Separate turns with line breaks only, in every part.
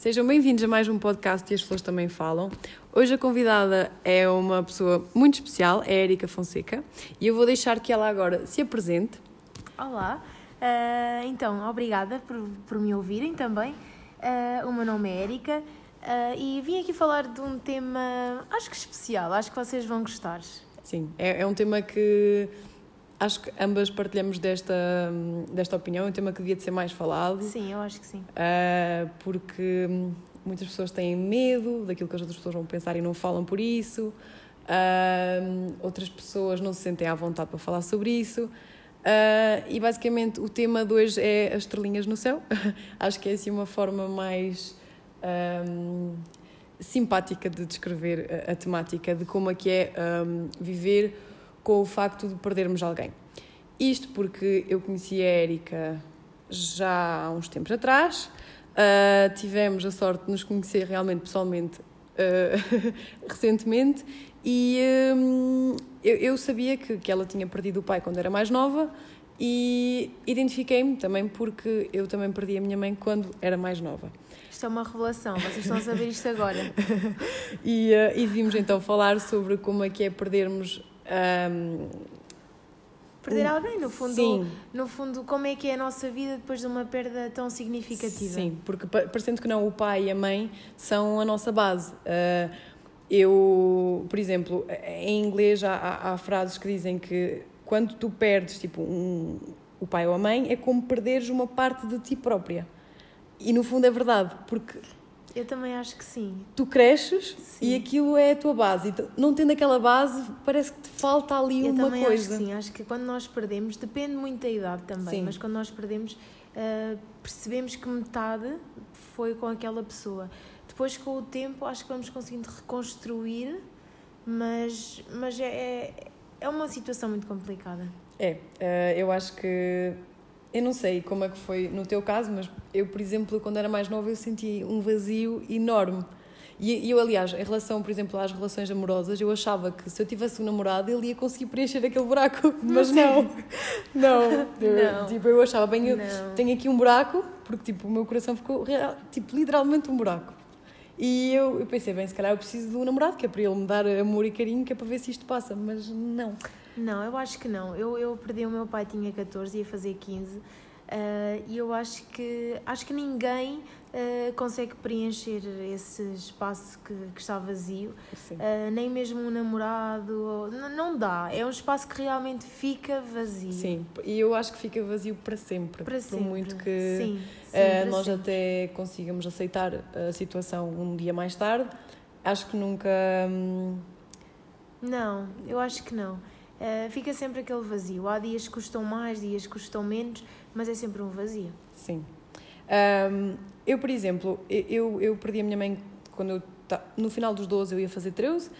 Sejam bem-vindos a mais um podcast e as pessoas também falam. Hoje a convidada é uma pessoa muito especial, é a Erika Fonseca, e eu vou deixar que ela agora se apresente.
Olá, uh, então, obrigada por, por me ouvirem também. Uh, o meu nome é Erika uh, e vim aqui falar de um tema, acho que especial, acho que vocês vão gostar.
Sim, é, é um tema que acho que ambas partilhamos desta, desta opinião, é um tema que devia de ser mais falado.
Sim, eu acho que sim.
Uh, porque muitas pessoas têm medo daquilo que as outras pessoas vão pensar e não falam por isso. Uh, outras pessoas não se sentem à vontade para falar sobre isso. Uh, e basicamente o tema de hoje é as estrelinhas no céu. acho que é assim uma forma mais um, simpática de descrever a, a, temática de como é que é um, viver com o facto de perdermos alguém. Isto porque eu conheci a Érica já há uns tempos atrás, uh, tivemos a sorte de nos conhecer realmente pessoalmente uh, recentemente e um, eu, eu, sabia que, que ela tinha perdido o pai quando era mais nova e identifiquei-me também porque eu também perdi a minha mãe quando era mais nova.
Isto é uma revelação, vocês estão a saber isto agora.
e, uh, e vimos então falar sobre como é que é perdermos um,
perder alguém, no fundo, sim. no fundo, como é que é a nossa vida depois de uma perda tão significativa?
Sim, porque parecendo que não, o pai e a mãe são a nossa base. Uh, eu, por exemplo, em inglês há, há, há, frases que dizem que quando tu perdes tipo um, o pai ou a mãe é como perderes uma parte de ti própria. E no fundo é verdade, porque
eu também acho que sim.
Tu cresces sim. e aquilo é a tua base. Então, não tendo aquela base, parece que te falta ali
Eu
uma
também
coisa.
Acho que sim, acho que quando nós perdemos, depende muito da idade também, sim. mas quando nós perdemos, uh, percebemos que metade foi com aquela pessoa. Depois, com o tempo, acho que vamos conseguindo reconstruir, mas, mas é, é, é uma situação muito complicada.
É, uh, eu acho que eu não sei como é que foi no teu caso, mas eu, por exemplo, quando era mais nova, eu senti um vazio enorme. E eu, aliás, em relação, por exemplo, às relações amorosas, eu achava que se eu tivesse um namorado, ele ia conseguir preencher aquele buraco. Mas não. Não. Eu, não. Tipo, eu achava bem, eu não. tenho aqui um buraco, porque tipo, o meu coração ficou tipo, literalmente um buraco. E eu, eu pensei, bem, se calhar eu preciso de um namorado, que é para ele me dar amor e carinho, que é para ver se isto passa. Mas não.
Não, eu acho que não. Eu, eu perdi o meu pai, tinha 14, ia fazer 15. Uh, e eu acho que acho que ninguém uh, consegue preencher esse espaço que, que está vazio, uh, nem mesmo um namorado, não, dá. É um espaço que realmente fica vazio.
Sim, e eu acho que fica vazio para sempre.
Para sempre.
muito que
sim, sim,
nós
sempre.
até consigamos aceitar a situação um dia mais tarde, acho que nunca. Hum...
Não, eu acho que não. Uh, fica sempre aquele vazio. Há dias que custam mais, dias que custam menos, mas é sempre um vazio.
Sim. Um, eu, por exemplo, eu, eu perdi a minha mãe quando eu. No final dos 12 eu ia fazer 13.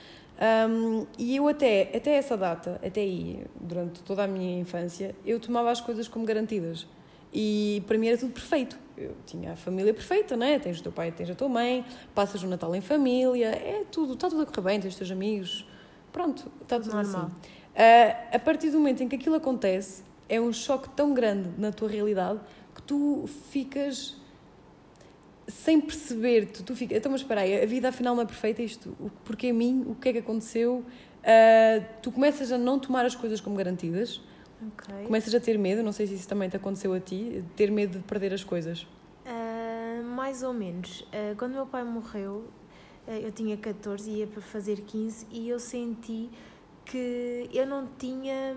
Um, e eu até, até essa data, até aí, durante toda a minha infância, eu tomava as coisas como garantidas. E para mim era tudo perfeito. Eu tinha a família perfeita, né? Tens o teu pai, tens a tua mãe, passas o Natal em família, é tudo, está tudo a correr bem, tens os teus amigos. Pronto, está tudo
Normal.
assim. Uh, a partir do momento em que aquilo acontece, é um choque tão grande na tua realidade que tu ficas sem perceber, tu, tu ficas, então mas espera aí, a vida afinal não é perfeita, isto, porque a mim, o que é que aconteceu? Uh, tu começas a não tomar as coisas como garantidas,
okay.
começas a ter medo, não sei se isso também te aconteceu a ti, ter medo de perder as coisas.
Uh, mais ou menos. Uh, quando meu pai morreu, eu tinha 14 e ia para fazer 15 e eu senti que eu não tinha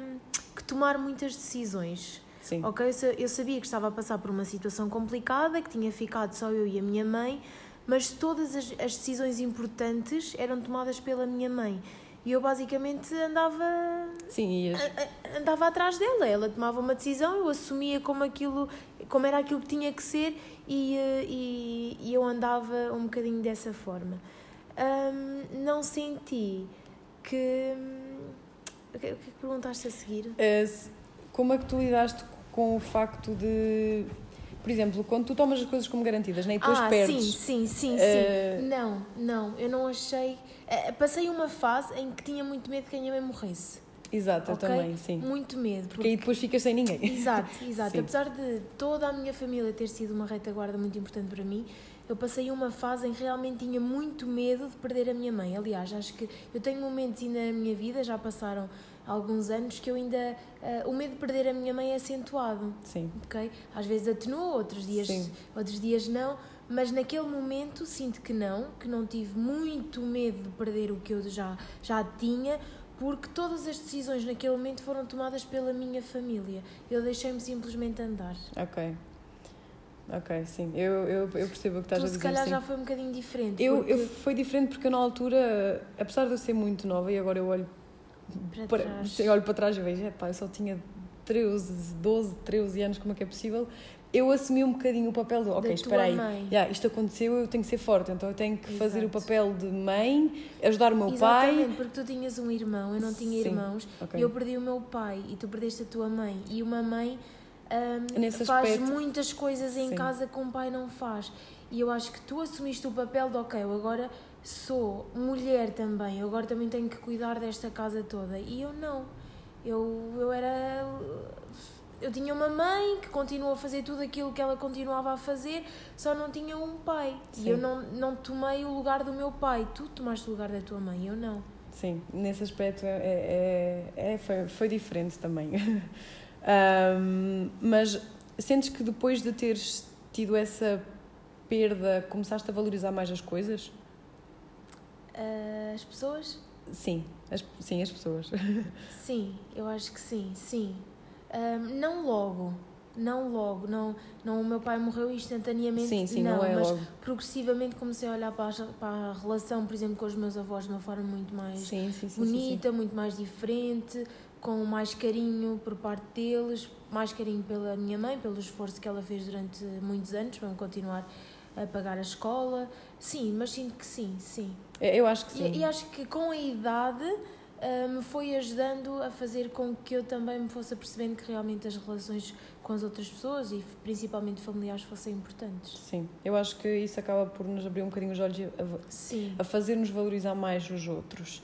que tomar muitas decisões.
Sim.
Ok? Eu sabia que estava a passar por uma situação complicada, que tinha ficado só eu e a minha mãe, mas todas as, as decisões importantes eram tomadas pela minha mãe. E eu basicamente andava.
Sim, ias.
andava atrás dela. Ela tomava uma decisão, eu assumia como aquilo, como era aquilo que tinha que ser e, eh, e, e eu andava um bocadinho dessa forma. Um, não senti que o que, é que perguntaste a seguir?
É, como é que tu lidaste com o facto de. Por exemplo, quando tu tomas as coisas como garantidas, nem depois
ah,
perdes.
Sim, sim, sim, uh... sim. Não, não, eu não achei. Uh, passei uma fase em que tinha muito medo que a minha mãe morresse.
Exato,
ok?
eu também, sim.
Muito medo.
Porque aí depois ficas sem ninguém.
Exato, exato.
Sim.
Apesar de toda a minha família ter sido uma retaguarda muito importante para mim, eu passei uma fase em que realmente tinha muito medo de perder a minha mãe. Aliás, acho que eu tenho momentos ainda na minha vida, já passaram alguns anos, que eu ainda. eh, o medo de perder a minha mãe é acentuado.
Sim,
ok? Às vezes atenua, outros dias,
Sim.
outros dias não, mas naquele momento sinto que não, que não tive muito medo de perder o que eu já, já tinha, porque todas as decisões naquele momento foram tomadas pela minha família. Eu deixei-me simplesmente andar.
ok. Ok, sim. Eu, eu, eu percebo o que estás
tu
a
se
dizer.
calhar
sim.
já foi um bocadinho diferente.
Eu,
porque
eu foi diferente porque eu na altura, apesar de eu ser muito nova e agora eu olho
para
para,
trás.
sim, olho para trás e vejo, epá, eu só tinha 13, 12, 13 anos, como é que é possível? Eu assumi um bocadinho o papel de, ok,
da
espera aí, yeah, isto aconteceu, eu tenho que ser forte, então eu tenho que fazer o
Exato.
papel de mãe, ajudar o meu
Exatamente,
pai.
porque tu tinhas um irmão, eu não tinha
Sim,
irmãos,
Ok.
e eu perdi o meu pai e tu perdeste a tua mãe. E uma mãe
Nesse
faz
aspecto,
muitas coisas em
sim.
casa que um pai não faz. E eu acho que tu assumiste o papel de, ok, eu agora sou mulher também, eu agora também tenho que cuidar desta casa toda. E eu não. Eu, eu era. Eu tinha uma mãe que continuou a fazer tudo aquilo que ela continuava a fazer, só não tinha um pai.
Sim.
E eu não, não tomei o lugar do meu pai. Tu tomaste o lugar da tua mãe, eu não.
Sim, nesse aspecto é, é, é- foi, foi diferente também. Ahm, mas sentes que depois de teres tido essa perda, começaste a valorizar mais as coisas?
Ah, as pessoas?
Sim, as, sim, as pessoas.
Sim, eu acho que sim, sim. Ahm, não logo, não logo, não, não o meu pai morreu instantaneamente,
Sim, sim, não, é
mas
logo.
progressivamente comecei a olhar para a, para a relação, por exemplo, com os meus avós de uma forma muito mais
Sim, sim, sim. sim, sim.
bonita, muito mais diferente, com mais carinho por parte deles, mais carinho pela minha mãe, pelo esforço que ela fez durante muitos anos para me continuar a pagar a escola. Sim, mas sinto que sim, sim.
Eu acho que sim.
E, e acho que com a idade ah, me foi ajudando a fazer com que eu também me fosse apercebendo que realmente as relações com as outras pessoas e principalmente familiares fossem importantes.
Sim, eu acho que isso acaba por nos abrir um bocadinho os olhos a,
Sim.
a fazer-nos valorizar mais os outros.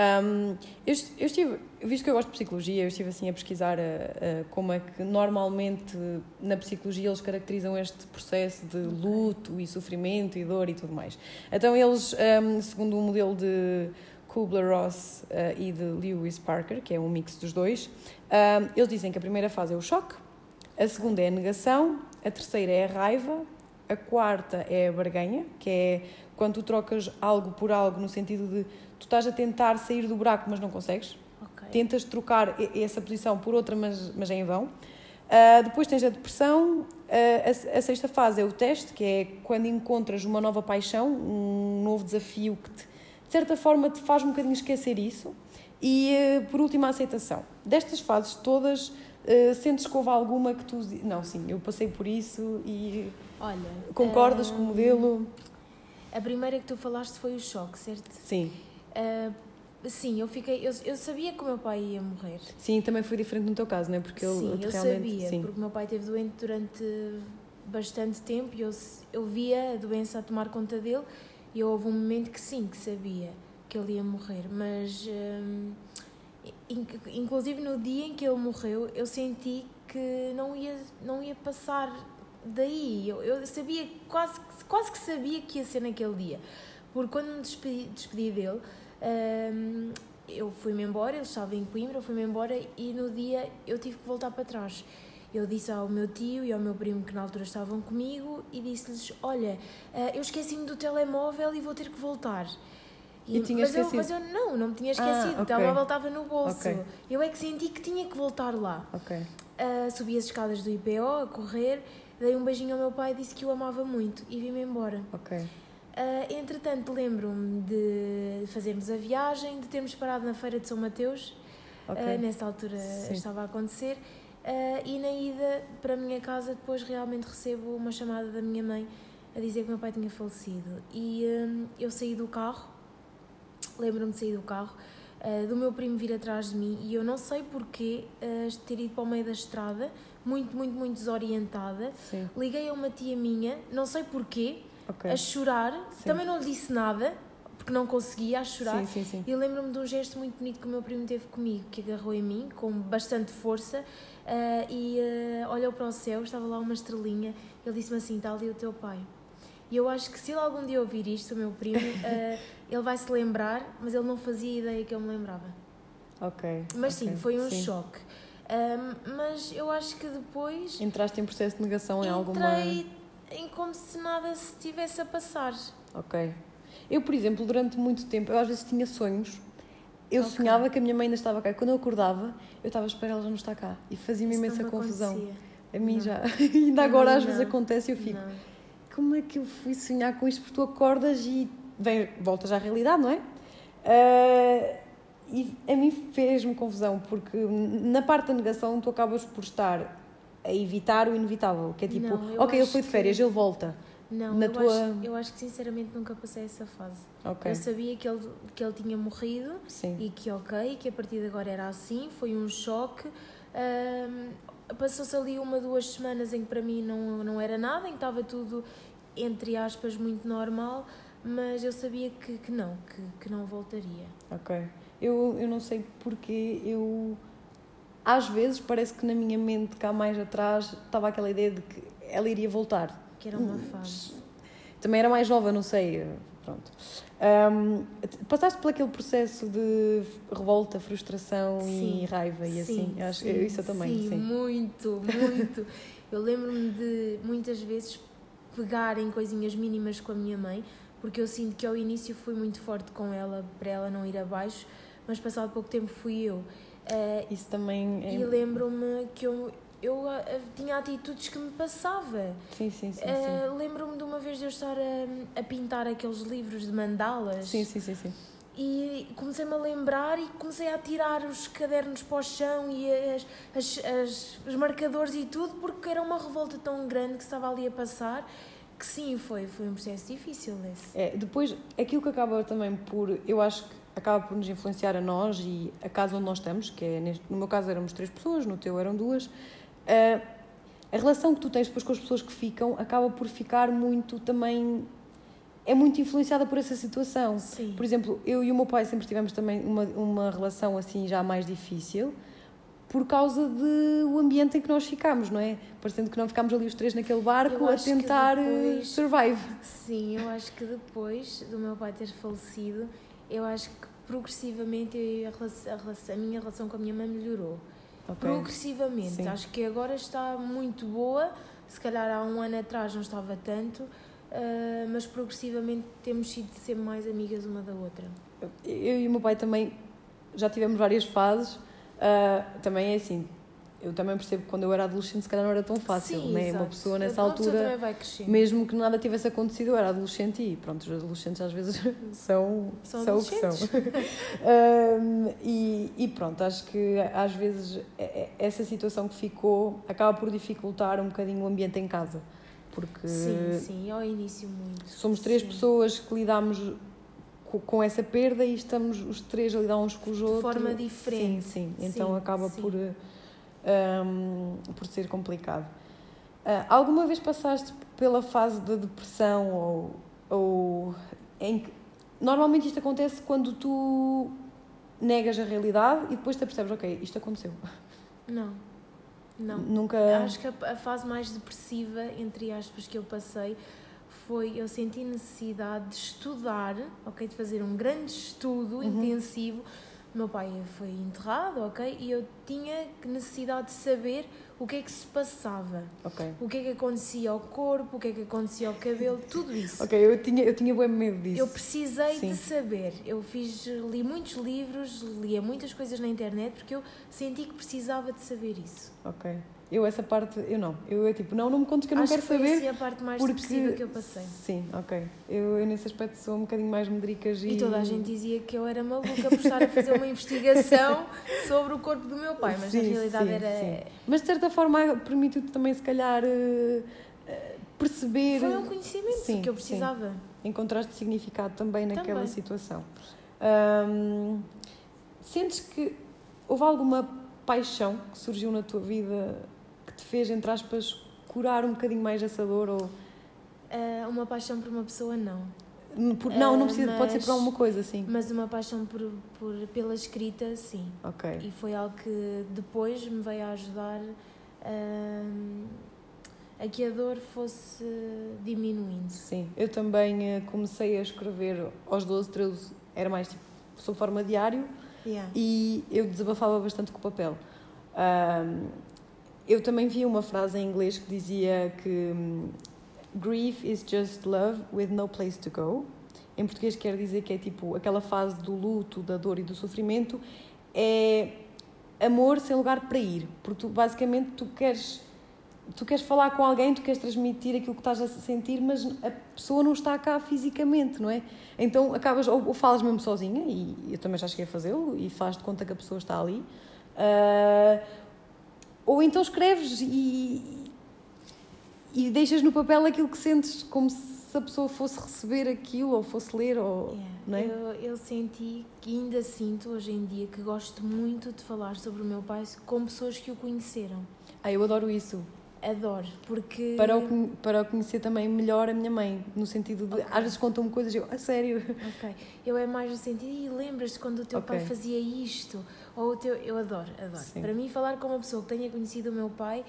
Ahm, eu, eu estive, visto que eu gosto de psicologia, eu estive assim a pesquisar ah, ah, como é que normalmente na psicologia eles caracterizam este processo de luto e sofrimento e dor e tudo mais. Então eles, ahm, segundo o modelo de Kubler-Ross ah, e de Lewis Parker, que é um mix dos dois, eles dizem que a primeira fase é o choque, a segunda é a negação, a terceira é a raiva, a quarta é a barganha, que é quando tu trocas algo por algo no sentido de tu estás a tentar sair do buraco, mas não consegues.
Ok.
Tentas trocar essa posição por outra, mas, mas é em vão. Ah, depois tens a depressão. Ah, a, a sexta fase é o teste, que é quando encontras uma nova paixão, um novo desafio que, te, de certa forma, te faz um bocadinho esquecer isso. E, ah, por último, a aceitação. Destas fases todas, sentes que houve alguma que tu... Não, sim, eu passei por isso e
Olha.
concordas com o modelo?
A primeira que tu falaste foi o choque, certo?
Sim.
Ah, sim, eu fiquei. Eu, eu sabia que o meu pai ia morrer.
Sim, também foi diferente no teu caso, não é? Porque ele
sim, eu
realmente...
sabia,
sim.
porque o meu pai esteve doente durante bastante tempo e eu, eu via a doença a tomar conta dele e houve um momento que sim, que sabia que ele ia morrer, mas in- inclusive no dia em que ele morreu eu senti que não ia, não ia passar daí, eu, eu sabia, quase, que- quase que sabia que ia ser naquele dia, porque quando me despedi, despedi dele hum, eu fui-me embora, ele estava em Coimbra, eu fui-me embora e no dia eu tive que voltar para trás. Eu disse ao meu tio e ao meu primo que na altura estavam comigo e disse-lhes: Olha, eh, eu esqueci-me do telemóvel e vou ter que voltar.
E tinhas
mas, eu,
esquecido?
mas eu não, não me tinha
Ah,
esquecido.
ok.
O telemóvel estava no bolso.
Ok.
Eu é que senti que tinha que voltar lá.
Ok.
Ah, subi as escadas do IPO a correr, dei um beijinho ao meu pai e disse que o amava muito e vim-me embora.
Ok.
Ah, entretanto, lembro-me de fazermos a viagem, de termos parado na Feira de São Mateus.
Ok.
Uh, nessa altura
Sim.
estava a acontecer. Uh, e na ida para a minha casa, depois realmente recebo uma chamada da minha mãe a dizer que meu pai tinha falecido. E um, eu saí do carro, lembro-me de sair do carro, uh, do meu primo vir atrás de mim e eu não sei porquê uh, ter ido para o meio da estrada, muito, muito, muito desorientada.
Sim.
Liguei a uma tia minha, não sei porquê,
Ok.
a chorar,
Sim.
também não lhe disse nada, porque não conseguia a chorar.
Sim, sim, sim.
E lembro-me de um gesto muito bonito que o meu primo teve comigo, que agarrou em mim com bastante força uh, e uh, olhou para o céu, estava lá uma estrelinha. Ele disse-me assim: está ali o teu pai. E eu acho que se ele algum dia ouvir isto, o meu primo, uh, ele vai se lembrar, mas ele não fazia ideia que eu me lembrava.
Ok.
Mas
okay,
sim, foi um choque. Um, mas eu acho que depois.
Entraste em processo de negação em alguma.
Entrei em como se nada se estivesse a passar.
Ok. Eu, por exemplo, durante muito tempo, eu às vezes tinha sonhos. Eu
Ok.
sonhava que a minha mãe ainda estava cá. E quando eu acordava, eu estava a esperar ela já não está cá. E fazia-me
não
imensa
me
confusão.
acontecia.
A mim
Não.
já. ainda agora
mim
às vezes
não.
acontece e eu fico.
Não.
Como é que eu fui sonhar com isto? Porque tu acordas e vem, voltas à realidade, não é? Ah, e a mim fez-me confusão, porque na parte da negação tu acabas por estar a evitar o inevitável, que é tipo,
Não, eu
ok, ele foi de
que-
férias, ele volta.
Não,
Na
eu,
tua-
acho, eu acho que sinceramente nunca passei essa fase.
Ok,
Eu sabia que ele, que ele tinha morrido
sim.
e que ok, que a partir de agora era assim, foi um choque. Ahm, Passou-se ali uma, duas semanas em que para mim não, não era nada, em que estava tudo, entre aspas, muito normal, mas eu sabia que, que não, que, que não voltaria.
Ok. Eu, eu não sei porque eu. Às vezes parece que na minha mente, cá mais atrás, estava aquela ideia de que ela iria voltar.
Que era uma
Hum,
fase.
Também era mais nova, não sei. Pronto. Ahm, passaste por aquele processo de revolta, frustração e
Sim.
raiva e assim.
Sim,
Acho,
sim,
isso eu também,
sim.
sim.
muito, muito. eu lembro-me de muitas vezes pegar em coisinhas mínimas com a minha mãe, porque eu sinto que ao início fui muito forte com ela, para ela não ir abaixo, mas passado pouco tempo fui eu. Eh,
Isso também é.
E lembro-me que eu, eu ah, tinha atitudes que me passava.
Sim, sim, sim.
Eh, lembro-me de uma vez de eu estar a, a pintar aqueles livros de mandalas.
Sim, sim, sim, sim.
E comecei-me a lembrar e comecei a tirar os cadernos para o chão e as, as- as- os marcadores e tudo, porque era uma revolta tão grande que estava ali a passar, que sim, foi, foi um processo difícil esse.
É, depois, aquilo que acaba também por. Eu acho que acaba por nos influenciar a nós e a casa onde nós estamos, que é. No meu caso éramos três pessoas, no teu eram duas. ah, a relação que tu tens depois com as pessoas que ficam acaba por ficar muito também. É muito influenciada por essa situação.
Sim.
Por exemplo, eu e o meu pai sempre tivemos também uma, uma relação assim já mais difícil por causa do ambiente em que nós ficámos, não é? Parecendo que não ficámos ali os três naquele barco a tentar eh,
depois-
survive.
Sim, eu acho que depois do meu pai ter falecido, eu acho que progressivamente a, relação- a relação- a minha relação com a minha mãe melhorou.
Ok.
Progressivamente.
Sim.
Acho que agora está muito boa. Se calhar há um ano atrás não estava tanto, ah, mas progressivamente temos sido sempre mais amigas uma da outra.
Eu e o meu pai também já tivemos várias fases. Ah, também é assim, eu também percebo que quando eu era adolescente, se calhar não era tão fácil,
Sim,
né? Uma
exato.
pessoa nessa
Uma pessoa
altura,
crescendo.
mesmo que nada tivesse acontecido, eu era adolescente e pronto, os adolescentes às vezes são,
São
são o que são. Ahm, e, e pronto, acho que às vezes é- é- essa situação que ficou acaba por dificultar um bocadinho o ambiente em casa. Porque
Sim, sim, ao início muito.
somos três
Sim.
pessoas que lidamos co- com essa perda e estamos os três a lidar uns com os outros.
forma diferente.
Sim, sim. Então
Sim,
acaba
sim.
por, ahm, por ser complicado. Ah, alguma vez passaste pela fase da depressão ou, ou em que normalmente isto acontece quando tu negas a realidade e depois te apercebes, ok, isto aconteceu.
Não, não.
Nunca.
Acho que a, a fase mais depressiva, entre aspas, que eu passei foi eu senti necessidade de estudar, ok? De fazer um grande estudo
Uhum.
intensivo. Meu pai foi enterrado, ok? E eu tinha necessidade de saber o que é que se passava.
Ok.
O que é que acontecia ao corpo, o que é que acontecia ao cabelo, tudo isso.
Ok, eu tinha, eu tinha bem medo disso.
Eu precisei
Sim.
de saber. Eu fiz, li muitos livros, lia muitas coisas na internet porque eu senti que precisava de saber isso.
Ok. Eu essa parte, eu não. Eu é tipo, não, não me contes que eu não
Acho
quero
que foi
saber.
assim a parte mais
porque...
que eu passei.
Sim, ok. Eu, eu nesse aspecto sou um bocadinho mais medricas e...
E toda a gente dizia que eu era maluca por estar a fazer uma investigação sobre o corpo do meu pai, mas na
Sim,
realidade
sim,
era.
sim. Mas de certa forma permitiu-te também, se calhar, eh, eh, perceber...
Foi um conhecimento
Sim,
que eu
sim.
precisava.
Encontraste significado também naquela
Também.
situação. Ahm, sentes que houve alguma paixão que surgiu na tua vida te fez, entre aspas, curar um bocadinho mais essa dor ou
Ah, uma paixão por uma pessoa, não.
Por- não, não
Ah,
precisa, pode ser por
mas-
alguma coisa, sim.
Mas uma paixão por, por, pela escrita, sim.
Ok.
E foi algo que depois me veio a ajudar hum, a que a dor fosse diminuindo.
Sim, eu também comecei a escrever aos 12, 13, era mais tipo, sob forma diário,
Yeah.
e eu desabafava bastante com o papel. Eu também vi uma frase em inglês que dizia que hum, grief is just love with no place to go. Em português quer dizer que é tipo aquela fase do luto, da dor e do sofrimento é amor sem lugar para ir, porque tu, basicamente tu queres tu queres falar com alguém, tu queres transmitir aquilo que estás a sentir, mas a pessoa não está cá fisicamente, não é? Então acabas, ou, ou falas mesmo sozinha, e eu também já cheguei a fazê-lo, e faz de conta que a pessoa está ali, ah, ou então escreves e, e deixas no papel aquilo que sentes, como se a pessoa fosse receber aquilo, ou fosse ler, ou.
Yeah.
Não é?
eu, eu senti que ainda sinto hoje em dia que gosto muito de falar sobre o meu pai com pessoas que o conheceram.
Ah, eu adoro isso.
Adoro, porque.
Para o, para o conhecer também melhor a minha mãe, no sentido de,
Ok.
às vezes contam-me coisas e eu, a sério.
Ok. Eu é mais no sentido, e lembras-te quando o teu
Ok.
pai fazia isto? Ou o teu. Eu adoro, adoro.
Sim.
Para mim, falar com uma pessoa que tenha conhecido o meu pai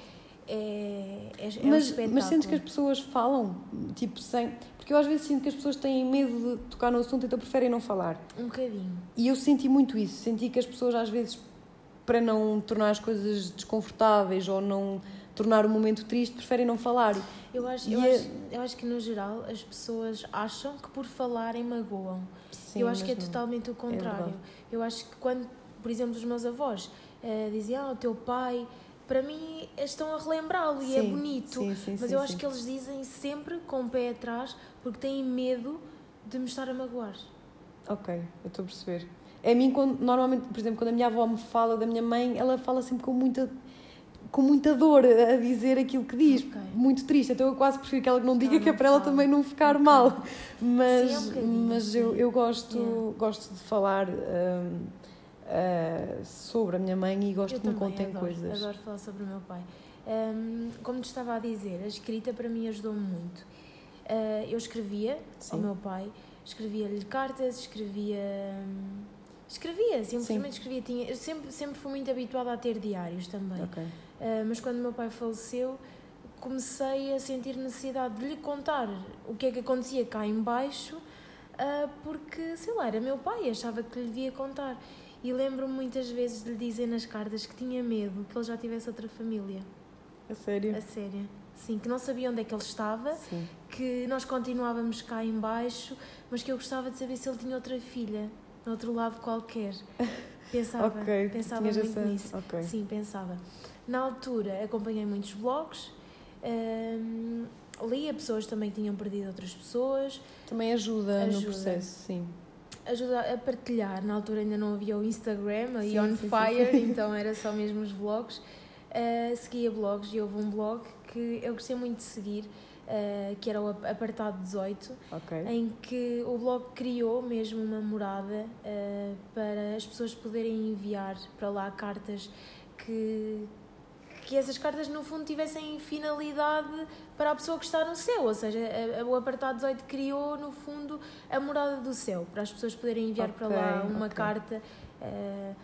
é, é, é um
mas,
espetáculo.
mas sentes que as pessoas falam, tipo, sem. Porque eu às vezes sinto que as pessoas têm medo de tocar no assunto, então preferem não falar.
Um bocadinho.
E eu senti muito isso. Senti que as pessoas, às vezes, para não tornar as coisas desconfortáveis ou não tornar o momento triste, preferem não falar.
Eu acho, eu,
é-
acho, eu acho que, no geral, as pessoas acham que por falarem magoam.
Sim,
eu acho que é
não.
totalmente o contrário.
verdade.
eu acho que quando, por exemplo, os meus avós eh, diziam, ah, o teu pai, para mim estão a relembrá-lo e é bonito.
sim, sim,
Mas
sim,
eu acho que eles dizem sempre com o pé atrás porque têm medo de me estar a magoar.
Ok, eu estou a perceber. A mim, quando, normalmente, por exemplo, quando a minha avó me fala da minha mãe, ela fala sempre com muita, com muita dor a dizer aquilo que diz,
Ok.
muito triste. Então eu quase prefiro que ela não diga,
Ela
que é
não
para ela também não ficar
Ok.
mal. Mas,
Sim, é um
mas eu, eu gosto,
Yeah.
gosto de falar hum, ah, sobre a minha mãe e gosto
eu
que me contem
adoro,
coisas.
adoro falar sobre o meu pai. Hum, como te estava a dizer, a escrita para mim ajudou-me muito. Ah, eu escrevia
Sim.
ao meu pai, escrevia-lhe cartas, escrevia. hum, Escrevia, simplesmente escrevia. Tinha, eu sempre, sempre fui muito habituada a ter diários também.
Ok.
Ah, mas quando o meu pai faleceu, comecei a sentir necessidade de lhe contar o que é que acontecia cá em baixo, ah, porque, sei lá, era meu pai, achava que lhe devia contar. E lembro-me muitas vezes de lhe dizer nas cartas que tinha medo que ele já tivesse outra família.
A sério?
A sério. Sim, que não sabia onde é que ele estava,
Sim.
que nós continuávamos cá em baixo, mas que eu gostava de saber se ele tinha outra filha, no outro lado qualquer. Pensava,
Ok,
pensava muito
essa-
nisso.
ok.
Sim, pensava. Na altura acompanhei muitos blogs, hum, lia pessoas também que tinham perdido outras pessoas,
Também ajuda, no
Ajuda.
processo, sim.
Ajuda a partilhar. Na altura ainda não havia o Instagram, aí on
sim, sim,
fire,
sim.
então era só mesmo os blogs. Uh, seguia blogs e houve um blog que eu gostei muito de seguir, uh, que era o ap- apartado 18,
Ok.
em que o blog criou mesmo uma morada uh, para as pessoas poderem enviar para lá cartas que, que essas cartas no fundo tivessem finalidade para a pessoa que está no céu, ou seja, a- a- o apartado 18 criou no fundo a morada do céu, para as pessoas poderem enviar para lá uma
ok.
carta, uh,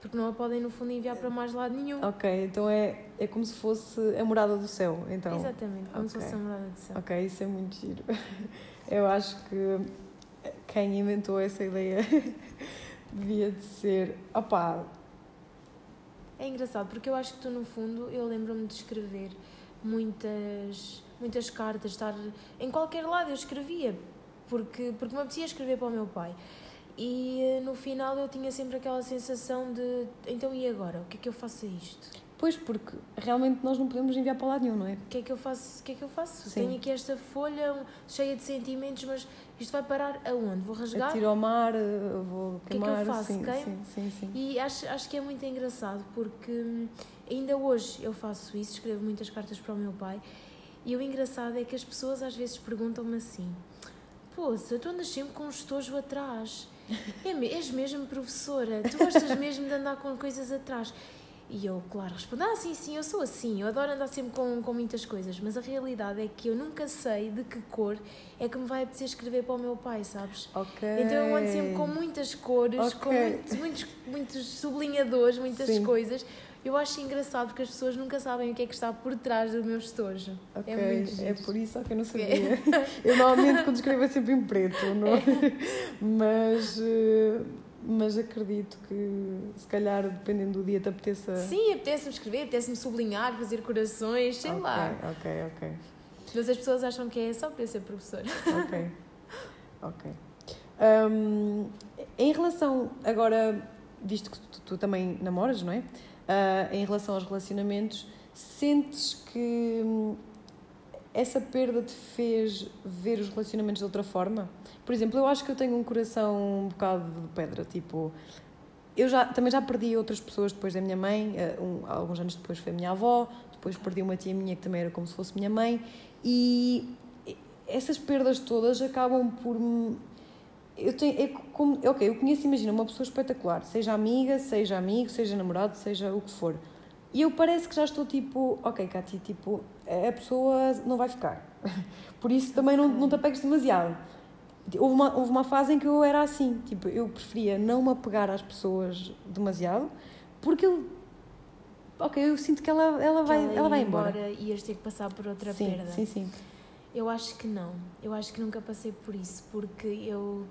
porque não a podem no fundo enviar para mais lado nenhum.
Ok, então é, é como se fosse a morada do céu, então.
Exatamente, como se
ok.
fosse a morada do céu.
Ok, isso é muito giro. Eu acho que quem inventou essa ideia devia de ser. Opá,
É engraçado, porque eu acho que tu, no fundo, eu lembro-me de escrever muitas, muitas cartas, estar em qualquer lado eu escrevia, porque, porque me apetecia escrever para o meu pai. E eh, no final eu tinha sempre aquela sensação de então e agora? O que é que eu faço a isto?
Pois porque realmente nós não podemos enviar para lado nenhum, não é?
O que é que eu faço? O que é que eu faço?
Sim.
Tenho aqui esta folha cheia de sentimentos, mas isto vai parar aonde? Vou rasgar?
Atiro ao mar, eh, vou
que é que eu
queimar.
faço?
Sim, sim, sim, sim.
E acho, acho que é muito engraçado porque hum, ainda hoje eu faço isso, escrevo muitas cartas para o meu pai e o engraçado é que as pessoas às vezes perguntam-me assim: Poça, tu andas sempre com um estojo atrás. É, és mesmo professora, tu gostas mesmo de andar com coisas atrás. E eu, claro, respondo: Ah, sim, sim, eu sou assim, eu adoro andar sempre com, com muitas coisas, mas a realidade é que eu nunca sei de que cor é que me vai apetecer escrever para o meu pai, sabes?
Ok.
Então eu ando sempre com muitas cores, com
Ok.
muitos, muitos, sublinhadores, muitas
Sim.
coisas. Eu acho engraçado porque as pessoas nunca sabem o que é que está por trás do meu estojo.
Ok,
É muito
é por isso que eu não sabia. Eu normalmente quando escrevo é sempre em preto, não? é? mas, eh, mas acredito que se calhar dependendo do dia te apeteça.
Sim, apetece-me escrever, apetece-me sublinhar, fazer corações, sei
Ok,
lá.
Ok, ok,
Mas as pessoas acham que é só para ser professora.
ok. ok. Hum, em relação, agora, visto que tu, tu também namoras, não é? Ah, em relação aos relacionamentos, sentes que hum, essa perda te fez ver os relacionamentos de outra forma? Por exemplo, eu acho que eu tenho um coração um bocado de pedra, tipo. Eu já, também já perdi outras pessoas depois da minha mãe, ah, um- alguns anos depois foi a minha avó, depois perdi uma tia minha que também era como se fosse minha mãe, e essas perdas todas acabam por. Eu tenho, é como, ok, eu conheço, imagina, uma pessoa espetacular, seja amiga, seja amigo, seja namorado, seja o que for. E eu parece que já estou tipo, ok, Cátia, tipo, a pessoa não vai ficar. Por isso também não, não te apegues demasiado. Houve uma, houve uma fase em que eu era assim, tipo, eu preferia não me apegar às pessoas demasiado, porque eu, ok, eu sinto que ela, ela,
Que
vai,
ela
ela vai embora.
e ias ter que passar por outra
sim,
perda.
sim, sim.
Eu acho que não. Eu acho que nunca passei por isso, porque eu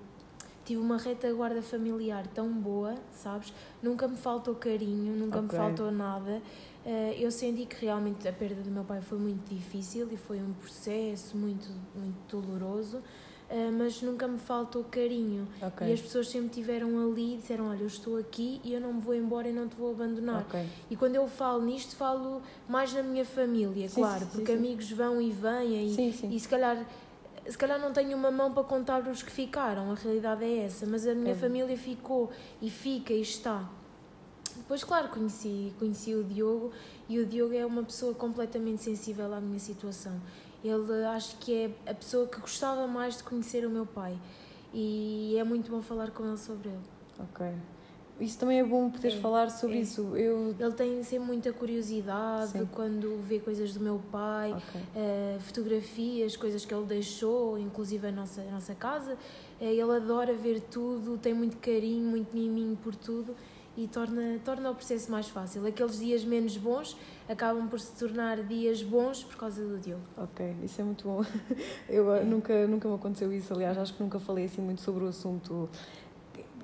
tive uma retaguarda familiar tão boa, sabes? Nunca me faltou carinho, nunca me
Ok.
faltou nada. Eh, eu senti que realmente a perda do meu pai foi muito difícil e foi um processo muito, muito doloroso, eh, mas nunca me faltou carinho.
Ok.
E as pessoas sempre estiveram ali e disseram: Olha, eu estou aqui e eu não me vou embora e não te vou abandonar.
Ok.
E quando eu falo nisto, falo mais na minha família,
Sim,
claro,
sim,
porque
sim.
amigos vão e vêm e, e se calhar se calhar não tenho uma mão para contar os que ficaram, a realidade é essa, mas a minha
É.
família ficou e fica e está. Depois, claro, conheci, conheci o Diogo e o Diogo é uma pessoa completamente sensível à minha situação. Ele acho que é a pessoa que gostava mais de conhecer o meu pai e é muito bom falar com ele sobre ele.
Ok. Isso também é bom poderes
É,
falar sobre
é.
isso. Eu.
Ele tem sempre muita curiosidade
Sim.
quando vê coisas do meu pai,
Ok.
eh, fotografias, coisas que ele deixou, inclusive a nossa, a nossa casa. Eh, ele adora ver tudo, tem muito carinho, muito miminho por tudo e torna, torna o processo mais fácil. Aqueles dias menos bons acabam por se tornar dias bons por causa do Diogo.
Ok, isso é muito bom. Eu ah,
É.
nunca, nunca me aconteceu isso, aliás, acho que nunca falei assim muito sobre o assunto.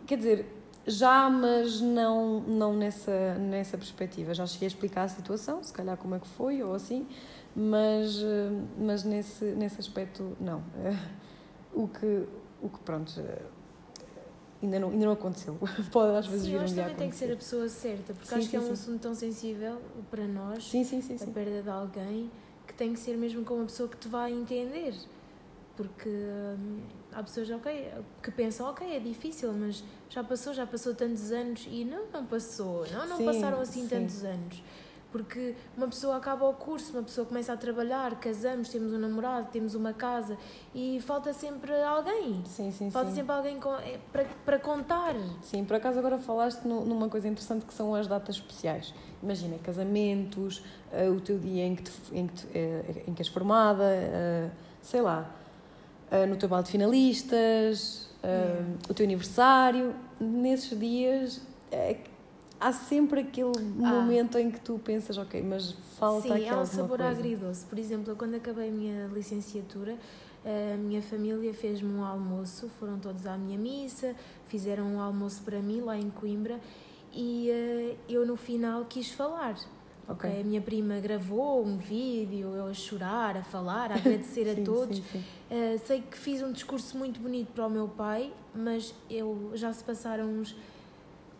Quer dizer, já, mas não, não nessa, nessa perspectiva. Já cheguei a explicar a situação, se calhar como é que foi ou assim, mas, ah, mas nesse, nesse aspecto, não. Eh, O que, o que pronto, eh, ainda não, ainda não aconteceu. Pode às vezes
Sim,
vir um dia
também tem que ser a pessoa certa, porque
Sim,
acho que é
sim,
um
sim.
assunto tão sensível para nós.
Sim, sim, sim.
a
sim.
perda de alguém que tem que ser mesmo com uma pessoa que te vai entender. Porque hum, há pessoas ok, que pensam, ok, é difícil, mas já passou, já passou tantos anos e não, não passou, não, não
Sim,
passaram assim
sim.
tantos anos. Porque uma pessoa acaba o curso, uma pessoa começa a trabalhar, casamos, temos um namorado, temos uma casa e falta sempre alguém.
Sim, sim,
Falta
sim.
sempre alguém com- é, para, para contar.
Sim, por acaso agora falaste nu- numa coisa interessante que são as datas especiais. Imagina, casamentos, eh, o teu dia em que, te- em que, te- eh, em que és formada, eh, sei lá, eh, no teu balde de finalistas, eh,
Yeah.
o teu aniversário. Nesses dias eh, há sempre aquele momento em que tu pensas, ok, mas falta
Sim,
aqui
há um sabor
coisa.
agridoce. Por exemplo, eu quando acabei a minha licenciatura, a minha família fez-me um almoço, foram todos à minha missa, fizeram um almoço para mim lá em Coimbra e eh, eu no final quis falar.
Ok.
ok? A minha prima gravou um vídeo, eu a chorar, a falar, a agradecer a todos.
sim, sim.
Uh, sei que fiz um discurso muito bonito para o meu pai, mas eu já se passaram uns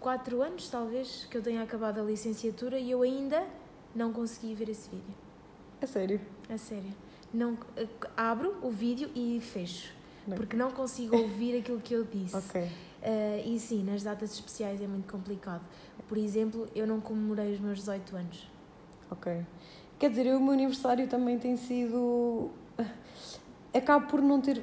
quatro anos, talvez, que eu tenha acabado a licenciatura e eu ainda não consegui ver esse vídeo.
É sério.
A sério. Não, uh, abro o vídeo e fecho,
Não.
porque não consigo ouvir aquilo que eu disse.
Ok.
Uh, e sim, nas datas especiais é muito complicado. Por exemplo, eu não comemorei os meus 18 anos.
Ok. Quer dizer, eu, o meu aniversário também tem sido. Acabo por não ter.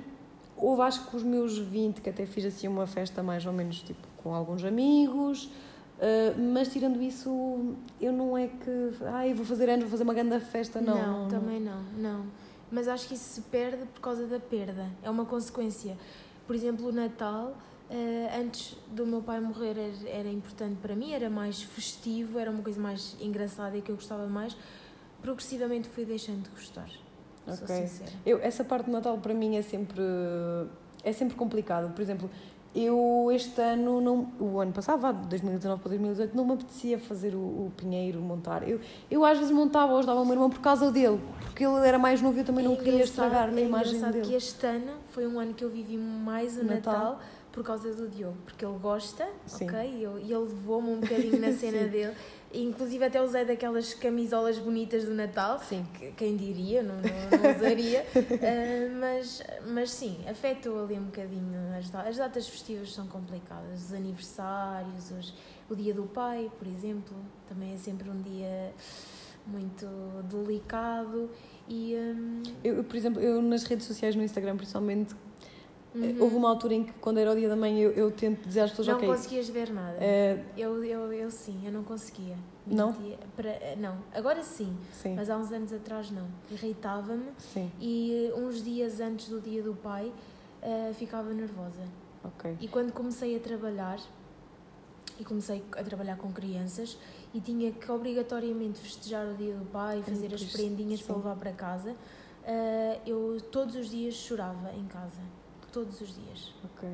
Houve acho que os meus 20, que até fiz assim uma festa mais ou menos tipo com alguns amigos. Uh, mas tirando isso, eu não é que. Ai, vou fazer anos, vou fazer uma grande festa, não.
Não, não também não, não. Mas acho que isso se perde por causa da perda. É uma consequência. Por exemplo, o Natal, uh, antes do meu pai morrer, era, era, importante para mim, era mais festivo, era uma coisa mais engraçada e que eu gostava mais. Progressivamente fui deixando de gostar. Okay. Sincera.
Eu, essa parte do Natal para mim é sempre, é sempre complicado. Por exemplo, eu este ano, não, o ano passado, de 2019 para 2018, não me apetecia fazer o, o Pinheiro, montar. Eu, eu às vezes montava ou ajudava o meu irmão por causa dele, porque ele era mais novo e eu também não é queria estragar a é imagem dele.
que este ano foi um ano que eu vivi mais o Natal, Natal por causa do Diogo, porque ele gosta, Sim. ok? E, eu, e ele levou-me um bocadinho na cena dele. Inclusive até usei daquelas camisolas bonitas do Natal. Sim. Que, quem diria, não, não, não usaria. uh, mas, mas sim, afetou ali um bocadinho. As, as datas festivas são complicadas. Os aniversários, os, o dia do pai, por exemplo, também é sempre um dia muito delicado. E, um...
eu, por exemplo, eu nas redes sociais, no Instagram principalmente, Uhum. Houve uma altura em que, quando era o dia da mãe, eu, eu tento dizer às pessoas:
Não
okay,
conseguias ver nada. Uh, eu, eu, eu sim, eu não conseguia.
Não?
Para, eh, não, agora sim, sim, mas há uns anos atrás não. Irritava-me e uh, uns dias antes do dia do pai uh, ficava nervosa.
Okay.
E quando comecei a trabalhar, e comecei a trabalhar com crianças e tinha que obrigatoriamente festejar o dia do pai, fazer as prendinhas sim. para levar para casa, eu todos os dias chorava em casa todos os dias.
Ok.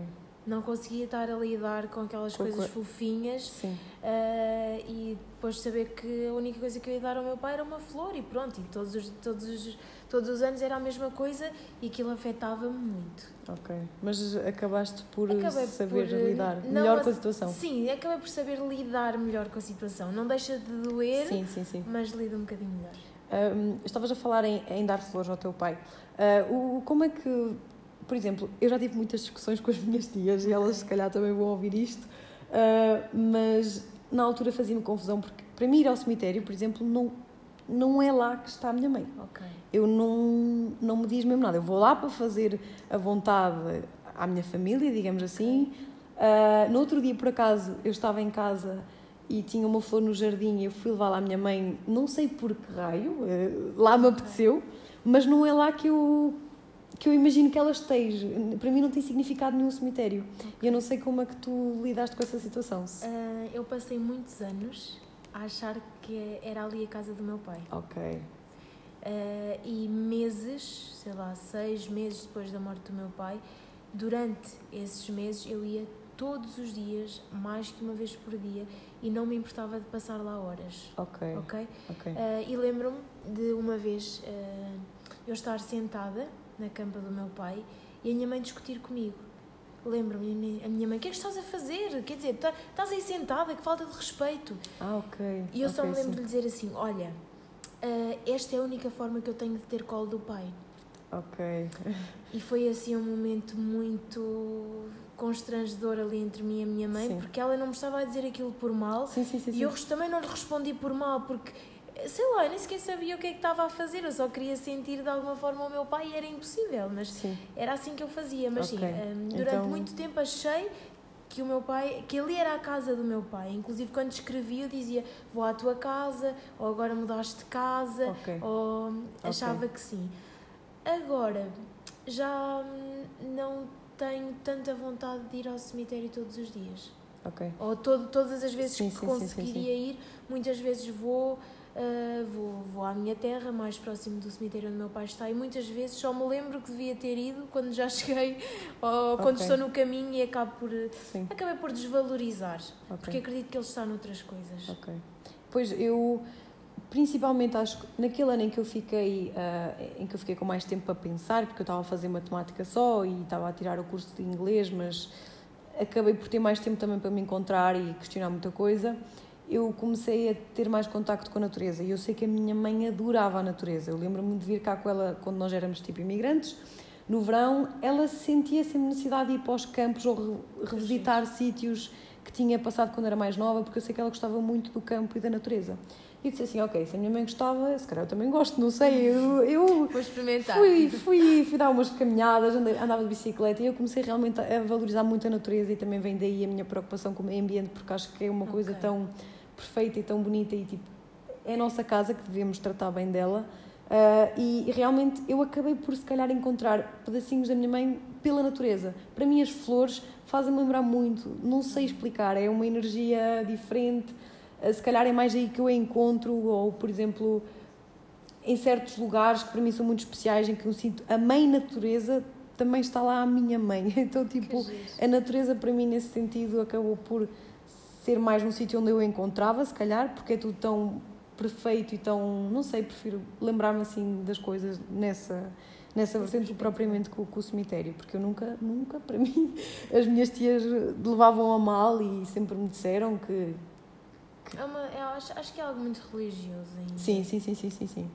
Não conseguia estar a lidar com aquelas com coisas fofinhas Sim. Uh, e depois saber que a única coisa que eu ia dar ao meu pai era uma flor e pronto, e todos os, todos os, todos os anos era a mesma coisa e aquilo afetava-me muito.
Ok, mas acabaste por acabei saber por, lidar não, melhor com a situação.
Sim, acabei por saber lidar melhor com a situação. Não deixa de doer,
sim, sim, sim.
mas lido um bocadinho melhor.
Um, estavas a falar em, em, dar flores ao teu pai. Uh, o, como é que por exemplo, eu já tive muitas discussões com as minhas tias e elas se calhar também vão ouvir isto, uh, mas na altura fazia-me confusão porque para mim ir ao cemitério, por exemplo, não, não é lá que está a minha mãe.
Okay.
Eu não, não me diz mesmo nada. Eu vou lá para fazer a vontade à minha família, digamos assim. Uh, no outro dia, por acaso, eu estava em casa e tinha uma flor no jardim e eu fui levar lá à minha mãe, não sei por que raio, uh, lá me apeteceu, mas não é lá que eu, que eu imagino que ela esteja. Para mim não tem significado nenhum cemitério. E eu não sei como é que tu lidaste com essa situação.
Uh, eu passei muitos anos a achar que era ali a casa do meu pai.
Ok.
Uh, e meses, sei lá, seis meses depois da morte do meu pai, durante esses meses eu ia todos os dias, mais que uma vez por dia, e não me importava de passar lá horas.
Ok.
Ok?
okay. Uh,
e lembro-me de uma vez eu estar sentada na campa do meu pai e a minha mãe discutir comigo. Lembro-me, a minha mãe, o que é que estás a fazer? Quer dizer, tá, estás aí sentada, que falta de respeito.
Ah, ok.
E eu
okay,
só me lembro sim. de lhe dizer assim: olha, uh, esta é a única forma que eu tenho de ter colo do pai.
Ok.
E foi assim um momento muito constrangedor ali entre mim e a minha mãe, sim. porque ela não me estava a dizer aquilo por mal.
Sim, sim, sim,
e eu também não lhe respondi por mal, porque sei lá, eu nem sequer sabia o que é que estava a fazer, eu só queria sentir de alguma forma o meu pai e era impossível, mas sim. era assim que eu fazia. Mas okay. sim, um, durante então... muito tempo achei que o meu pai, que ali era a casa do meu pai. Inclusive quando escrevia eu dizia vou à tua casa, ou agora mudaste de casa,
okay.
ou achava okay. que sim. Agora já hum, não tenho tanta vontade de ir ao cemitério todos os dias.
Okay.
Ou todo, todas as vezes sim, que sim, conseguiria sim, ir, muitas vezes vou Uh, vou, vou à minha terra, mais próximo do cemitério onde meu pai está, e muitas vezes só me lembro que devia ter ido quando já cheguei ou okay. quando estou no caminho e acabo por, Sim. acabei por desvalorizar, okay. porque acredito que ele está noutras coisas.
Ok. Pois eu, principalmente acho que naquele ano em que eu fiquei, uh, em que eu fiquei com mais tempo para pensar, porque eu estava a fazer matemática só e estava a tirar o curso de inglês, mas acabei por ter mais tempo também para me encontrar e questionar muita coisa eu comecei a ter mais contacto com a natureza e eu sei que a minha mãe adorava a natureza. Eu lembro-me de vir cá com ela quando nós éramos tipo imigrantes. No verão, ela sentia sempre necessidade de ir para os campos ou revisitar sítios que tinha passado quando era mais nova, porque eu sei que ela gostava muito do campo e da natureza. E eu disse assim, ok, se a minha mãe gostava, se calhar eu também gosto, não sei, eu, eu
Vou experimentar.
fui, fui, fui dar umas caminhadas, andava de bicicleta e eu comecei realmente a valorizar muito a natureza e também vem daí a minha preocupação com o meio ambiente, porque acho que é uma coisa
Ok.
tão perfeita e tão bonita e tipo, é a nossa casa que devemos tratar bem dela. Ah, e, e realmente eu acabei por se calhar encontrar pedacinhos da minha mãe pela natureza. Para mim as flores fazem-me lembrar muito, não sei explicar, é uma energia diferente. Ah, se calhar é mais aí que eu a encontro, ou por exemplo, em certos lugares que para mim são muito especiais, em que eu sinto a mãe natureza também está lá a minha mãe. Então, tipo, a natureza para mim nesse sentido acabou por ser mais um sítio onde eu encontrava, se calhar, porque é tudo tão perfeito e tão, não sei, prefiro lembrar-me assim das coisas nessa nessa vertente que propriamente com, com o cemitério, porque eu nunca, nunca, para mim, as minhas tias levavam a mal e sempre me disseram que
É uma, eu acho, acho que é algo muito religioso ainda.
Sim, sim, sim, sim, sim, sim.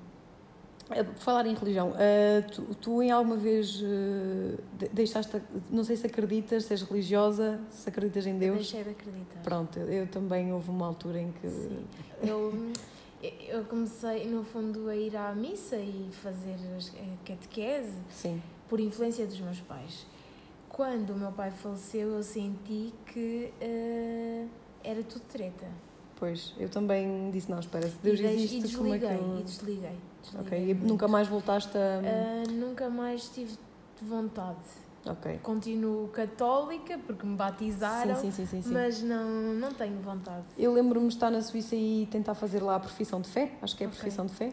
Eh, Por falar em religião, eh, tu, tu em alguma vez eh, de- deixaste, não sei se acreditas, se és religiosa, se acreditas em
Eu
Deus?
deixei de acreditar.
Pronto, eu, eu também houve uma altura em que.
Sim. Eu, eu comecei, no fundo, a ir à missa e fazer a catequese
Sim,
por influência dos meus pais. Quando o meu pai faleceu, eu senti que eh, era tudo treta.
pois, eu também disse, não, espera, se Deus
e,
existe,
e
como é
desliguei,
que eu...
e desliguei. Desliguei
Ok, e nunca mais voltaste a...
Ah, nunca mais tive vontade.
Ok.
Continuo católica porque me batizaram,
Sim, sim, sim,
mas não, não tenho vontade.
Eu lembro-me de estar na Suíça e tentar fazer lá a profissão de fé, acho que é a
Ok.
profissão de fé.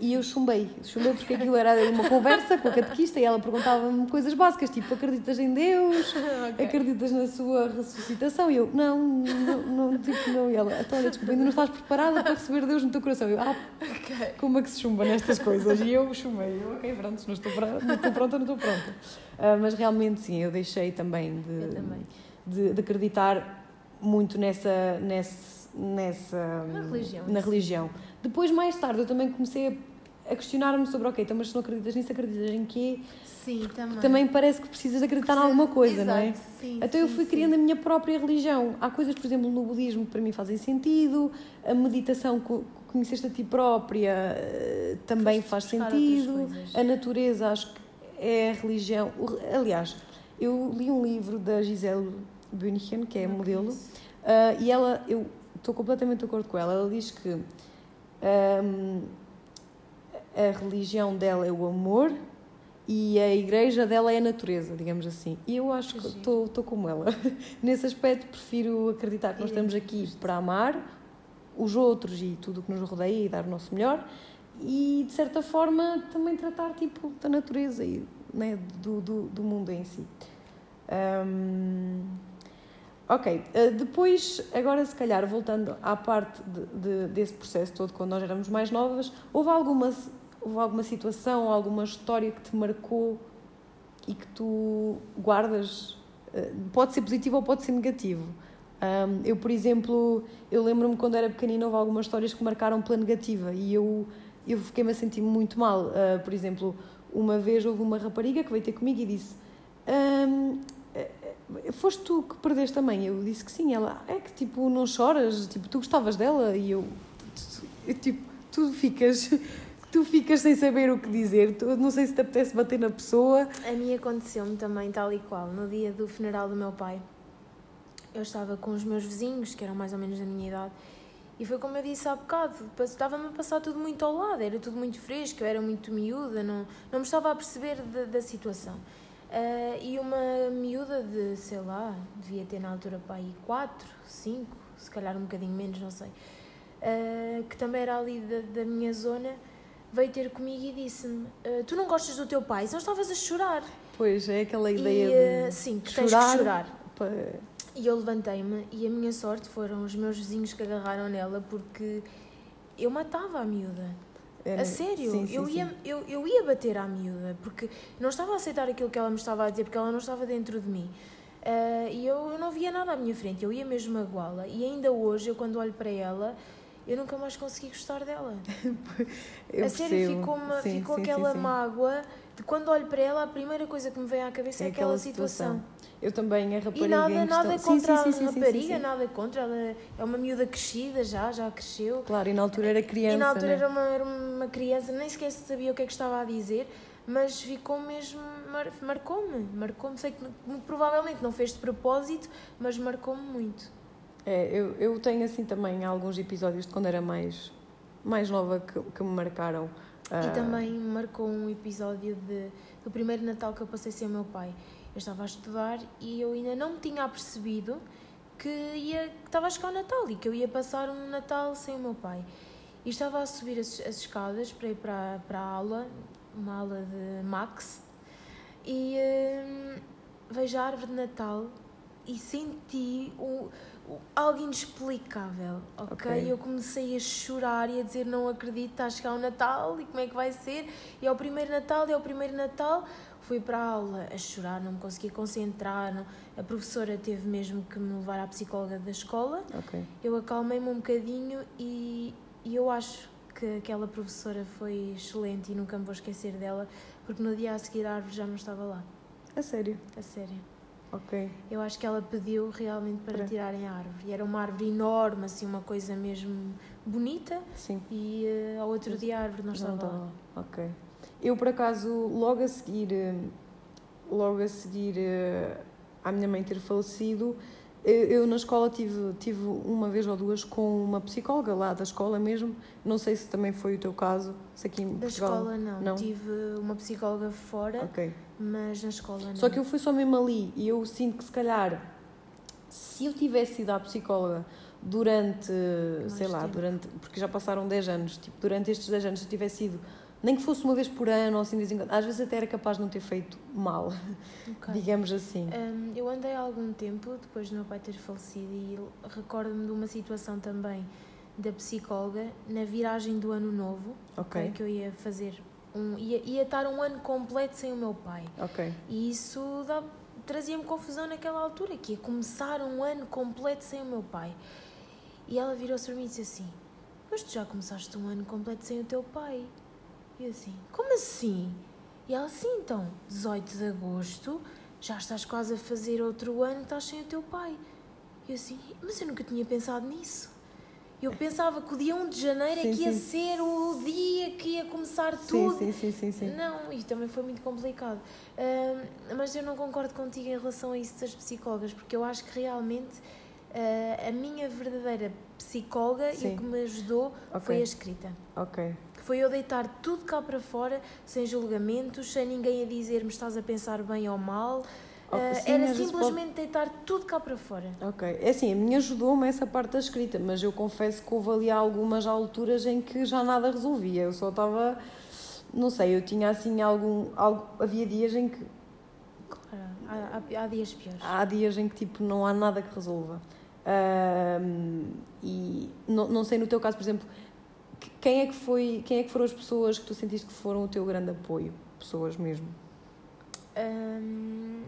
E eu chumbei, chumbei porque aquilo era uma conversa com a catequista e ela perguntava-me coisas básicas, tipo, acreditas em Deus?
Ok.
Acreditas na sua ressuscitação? E eu, não, não, não, tipo, não. E ela, então, olha, desculpa, ainda não estás preparada para receber Deus no teu coração. Eu, ah, como é que se chumba nestas coisas? E eu chumbei, eu, ok, pronto, não estou, pra- não estou pronta, não estou pronta. Ah, mas realmente, sim, eu deixei também de,
Eu também.
de, de acreditar muito nessa, nessa, nessa
Na religião,
na religião. Depois, mais tarde, eu também comecei a, a questionar-me sobre, ok, então, mas se não acreditas nisso, acreditas em quê?
Sim, também.
Também parece que precisas de acreditar em alguma coisa, não é?
Exato, Sim,
Então eu
sim,
fui
sim.
criando a minha própria religião. Há coisas, por exemplo, no budismo que para mim fazem sentido, a meditação, co- conheceste a ti própria, eh, também
Foste
faz sentido. A natureza, acho que é a religião. Aliás, eu li um livro da Gisele Bündchen, que é
Não
modelo, ah, e ela, eu estou completamente de acordo com ela. Ela diz que ahm, a religião dela é o amor e a igreja dela é a natureza, digamos assim. E eu acho
Que
estou como ela. Nesse aspecto, prefiro acreditar que nós estamos aqui para amar os outros e tudo o que nos rodeia e dar o nosso melhor e, de certa forma, também tratar tipo, da natureza e né, do, do, do mundo em si. Ahm, ok, eh, depois, agora se calhar, voltando à parte de, de- desse processo todo, quando nós éramos mais novas, houve alguma, houve alguma situação, alguma história que te marcou e que tu guardas? Eh, Pode ser positivo ou pode ser negativo. Ahm, eu, por exemplo, eu lembro-me quando era pequenina, houve algumas histórias que marcaram pela negativa e eu, eu fiquei-me a sentir muito mal. Ah, por exemplo, uma vez houve uma rapariga que veio ter comigo e disse: "Ahm, eh, Foste tu que perdeste a mãe? Eu disse que sim. Ela, é que tipo, não choras, tipo, tu gostavas dela? E eu, tipo, tu ficas, tu ficas sem saber o que dizer. Tu, não sei se te apetece bater na pessoa.
A mim aconteceu-me também tal e qual. No dia do funeral do meu pai, eu estava com os meus vizinhos, que eram mais ou menos da minha idade, e foi como eu disse há bocado: estava-me a passar tudo muito ao lado, era tudo muito fresco, eu era muito miúda, não, não me estava a perceber da, da situação. Ah, e uma miúda de, sei lá, devia ter na altura para aí 4, 5, se calhar um bocadinho menos, não sei, ah, que também era ali da, da minha zona, veio ter comigo e disse-me: "Ah, Tu não gostas do teu pai? Senão estavas a chorar.
Pois, é aquela
E,
ideia
ah,
de
sim, que tens
chorar.
que chorar.
pa-
E eu levantei-me e a minha sorte foram os meus vizinhos que agarraram nela porque eu matava a miúda.
era-
A sério,
sim, sim,
eu,
sim.
ia, eu, eu ia bater à miúda porque não estava a aceitar aquilo que ela me estava a dizer porque ela não estava dentro de mim. Ah, e eu, eu não via nada à minha frente, eu ia mesmo magoá-la. E ainda hoje, eu quando olho para ela, eu nunca mais consegui gostar dela. A sério,
percebo.
ficou, uma, ficou aquela mágoa quando olho para ela, a primeira coisa que me vem à cabeça é, é aquela, situação. situação.
Eu também, a rapariga
E nada, nada contra
sim, sim,
sim, a rapariga, nada contra. Ela é uma miúda crescida já, já cresceu.
Claro, e na altura era criança. E
na altura
né?
era, uma, era uma criança, nem sequer sabia o que é que estava a dizer, mas ficou mesmo. Mar, marcou-me. Marcou-me. Sei que provavelmente não fez de propósito, mas marcou-me muito.
É, eu, eu tenho assim também alguns episódios de quando era mais, mais nova que, que me marcaram.
E uh... também marcou um episódio de, do primeiro Natal que eu passei sem o meu pai. Eu estava a estudar e eu ainda não me tinha apercebido que, ia, que estava a chegar o Natal e que eu ia passar um Natal sem o meu pai. E estava a subir as, as escadas para ir para, para a aula, uma aula de Max, e hum, vejo a árvore de Natal e senti o, algo inexplicável, ok? okay? Eu comecei a chorar e a dizer não acredito, está a chegar o Natal e como é que vai ser? E é o primeiro Natal, é o primeiro Natal. Fui para a aula a chorar, não me conseguia concentrar. Não. A professora teve mesmo que me levar à psicóloga da escola.
Okay.
Eu acalmei-me um bocadinho e, e eu acho que aquela professora foi excelente e nunca me vou esquecer dela, porque no dia a seguir a árvore já não estava lá.
A sério?
A sério.
Ok.
Eu acho que ela pediu realmente para, para tirarem a árvore. E era uma árvore enorme, assim, uma coisa mesmo bonita.
Sim.
E uh, ao outro dia a árvore não estava não lá.
Ok. Eu, por acaso, logo a seguir, eh, logo a seguir uh, à minha mãe ter falecido, eu na escola tive, tive uma vez ou duas com uma psicóloga lá da escola mesmo. Não sei se também foi o teu caso. Se aqui em
da
Portugal,
escola não. não. Tive uma psicóloga fora,
okay.
Mas na escola não.
Só que eu fui só mesmo ali e eu sinto que se calhar se eu tivesse ido à psicóloga durante, Mais sei lá, tempo. durante, porque já passaram 10 anos, tipo, durante estes 10 anos, se eu tivesse ido nem que fosse uma vez por ano, ou assim, de às vezes até era capaz de não ter feito mal, okay. digamos assim.
Um, eu andei há algum tempo, depois do meu pai ter falecido, e recordo-me de uma situação também da psicóloga, na viragem do ano novo,
okay.
que eu ia fazer, um, ia, ia estar um ano completo sem o meu pai.
Okay.
E isso trazia-me confusão naquela altura, que ia começar um ano completo sem o meu pai. E ela virou-se para mim e disse assim, mas tu já começaste um ano completo sem o teu pai. E eu assim, como assim? E ela assim, então, 18 de agosto, já estás quase a fazer outro ano que estás sem o teu pai. E eu assim, mas eu nunca tinha pensado nisso. Eu pensava que o dia 1 de janeiro sim, é que ia sim. ser o dia que ia começar
sim,
tudo.
Sim, sim, sim, sim.
Não, e também foi muito complicado. Uh, mas eu não concordo contigo em relação a isso das psicólogas, porque eu acho que realmente uh, a minha verdadeira psicóloga e o que me ajudou okay. foi a escrita.
Ok.
Foi eu deitar tudo cá para fora, sem julgamentos, sem ninguém a dizer-me estás a pensar bem ou mal. Uh, era simplesmente pode... deitar tudo cá para fora.
Ok. É assim, a minha ajudou-me essa parte da escrita, mas eu confesso que houve ali algumas alturas em que já nada resolvia. Eu só estava. Não sei, eu tinha assim algum. Algo, havia dias em que.
Claro, há, há, há dias piores.
Há dias em que tipo não há nada que resolva. E não, não sei no teu caso, por exemplo, quem é que foi, quem é que foram as pessoas que tu sentiste que foram o teu grande apoio? Pessoas mesmo?
Um,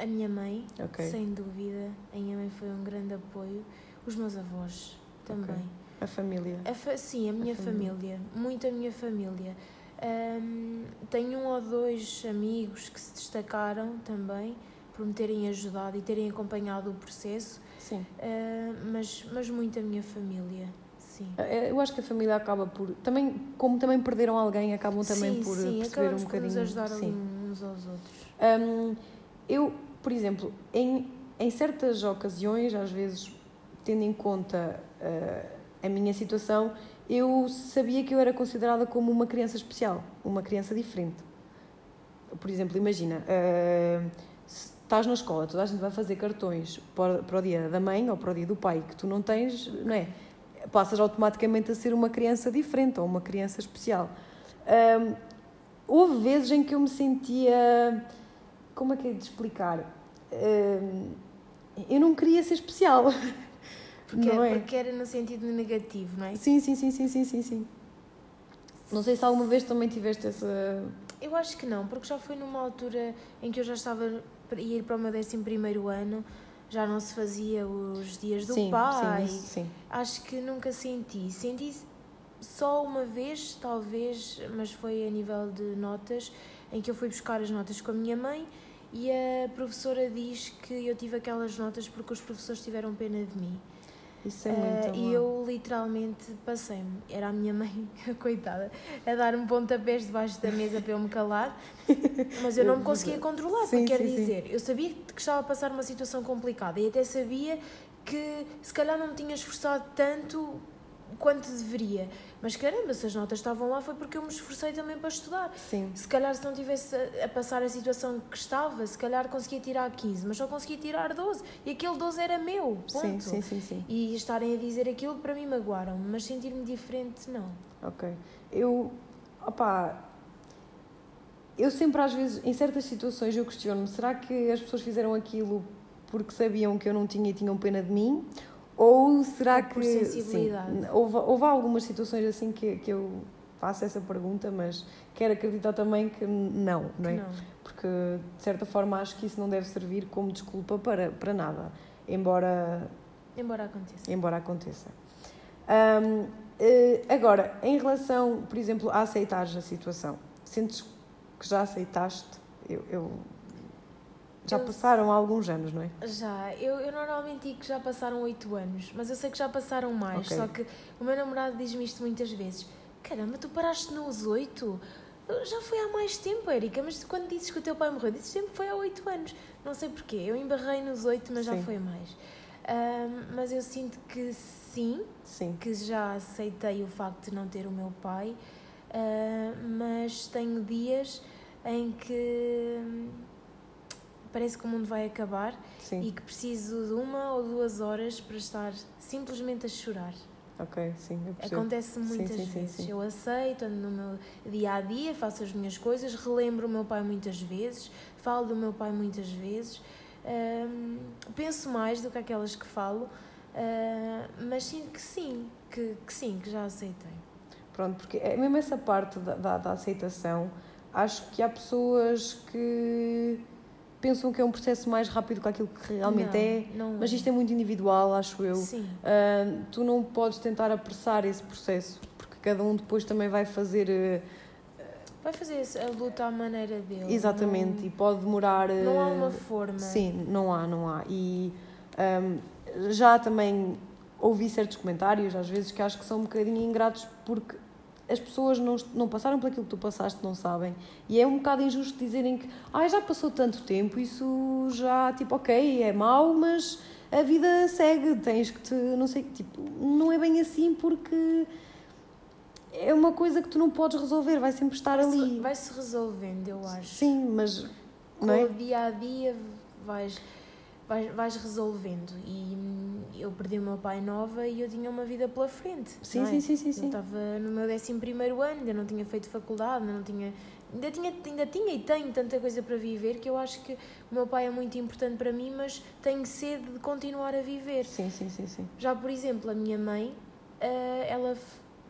a minha mãe,
okay.
sem dúvida. A minha mãe foi um grande apoio. Os meus avós também. Okay.
A família?
A fa sim, a minha a família. família. Muito a minha família. Um, tenho um ou dois amigos que se destacaram também por me terem ajudado e terem acompanhado o processo.
Sim.
Uh, mas, mas muito a minha família. Sim.
É, eu acho que a família acaba por. Também, como também perderam alguém, acabam também
sim,
por
sim,
perceber
um
bocadinho.
Sim, ajudar sim. uns aos outros.
Um, eu, por exemplo, em, em certas ocasiões, às vezes, tendo em conta uh, a minha situação, eu sabia que eu era considerada como uma criança especial, uma criança diferente. Por exemplo, imagina, uh, estás na escola, toda a gente vai fazer cartões para, para o dia da mãe ou para o dia do pai, que tu não tens, não é? passas automaticamente a ser uma criança diferente ou uma criança especial. Um, houve vezes em que eu me sentia. Como é que é de explicar? Um, eu não queria ser especial.
Porque, não é? porque era no sentido negativo, não é?
Sim, sim, sim, sim, sim, sim, sim. Não sei se alguma vez também tiveste essa.
Eu acho que não, porque já foi numa altura em que eu já estava a ir para o meu 11 ano já não se fazia os dias do
sim,
pai.
Sim, sim.
Acho que nunca senti. Senti só uma vez, talvez, mas foi a nível de notas, em que eu fui buscar as notas com a minha mãe e a professora diz que eu tive aquelas notas porque os professores tiveram pena de mim.
Isso é muito
Uh, e eu literalmente passei-me. Era a minha mãe, coitada, a dar-me pontapés debaixo da mesa para eu me calar, mas eu não me conseguia controlar.
Sim,
quer
sim, sim.
dizer, eu sabia que estava a passar uma situação complicada e até sabia que se calhar não me tinha esforçado tanto quanto deveria. Mas caramba, se as notas estavam lá foi porque eu me esforcei também para estudar.
Sim,
Se calhar se não tivesse a passar a situação que estava, se calhar conseguia tirar 15, mas só conseguia tirar 12. E aquele 12 era meu, ponto.
sim, sim, sim, sim.
E estarem a dizer aquilo para mim magoaram-me, mas sentir-me diferente não.
Ok. Eu, opá, eu sempre às vezes, em certas situações, eu questiono-me, será que as pessoas fizeram aquilo porque sabiam que eu não tinha e tinham pena de mim? Ou será que...
por sensibilidade.
Sim, houve, houve algumas situações assim que, que eu faço essa pergunta, mas quero acreditar também que não, não é?
Não.
Porque, de certa forma, acho que isso não deve servir como desculpa para, para nada, embora
Embora aconteça.
embora aconteça. Ahm, eh, agora, em relação, por exemplo, a aceitares a situação, sentes que já aceitaste? Eu, eu- já
Eu-
passaram alguns anos, não é?
Já, eu, eu normalmente digo que já passaram 8 anos, mas eu sei que já passaram mais.
Ok.
Só que o meu namorado diz-me isto muitas vezes: Caramba, tu paraste nos 8? Já foi há mais tempo, Érica, mas quando dizes que o teu pai morreu, dizes sempre que foi há 8 anos. Não sei porquê, eu embarrei nos 8, mas já
Sim.
foi mais. Ahm, mas eu sinto que sim,
Sim,
que já aceitei o facto de não ter o meu pai, ah, mas tenho dias em que parece que o mundo vai acabar
sim,
e que preciso de uma ou duas horas para estar simplesmente a chorar.
ok, sim.
Acontece muitas
sim, sim,
vezes.
sim.
Eu aceito, ando no meu dia a dia, faço as minhas coisas, relembro o meu pai muitas vezes, falo do meu pai muitas vezes, penso mais do que aquelas que falo, ah, mas sinto que sim, que, que sim, que já aceitei.
Pronto, porque é mesmo essa parte da, da, da aceitação, acho que há pessoas que pensam que é um processo mais rápido que aquilo que realmente
Não,
é,
não
mas isto é muito individual, acho eu.
Sim,
Ah, tu não podes tentar apressar esse processo, porque cada um depois também vai fazer eh,
vai fazer a luta à maneira dele.
exatamente e pode demorar.
Não, não há
eh,
uma forma.
Sim, não há, não há. E ahm, já também ouvi certos comentários, às vezes, que acho que são um bocadinho ingratos porque as pessoas não, não passaram por aquilo que tu passaste, não sabem. E é um bocado injusto dizerem que ah, já passou tanto tempo, isso já, tipo, ok, é mau, mas a vida segue, tens que te, não sei, tipo, não é bem assim porque é uma coisa que tu não podes resolver, vai sempre estar
Vai-se-
ali.
Vai-se resolvendo, eu acho.
Sim, mas,
Com
não é?
o dia a dia vais, vais, vais resolvendo. E hum, eu perdi o meu pai nova e eu tinha uma vida pela frente.
Sim,
é?
sim, sim, sim,
Eu
sim.
estava no meu 11 ano, ainda não tinha feito faculdade, ainda não tinha. Ainda tinha, ainda tinha e tenho tanta coisa para viver que eu acho que o meu pai é muito importante para mim, mas tenho sede de continuar a viver.
Sim, sim, sim, sim.
Já, por exemplo, a minha mãe, eh, ela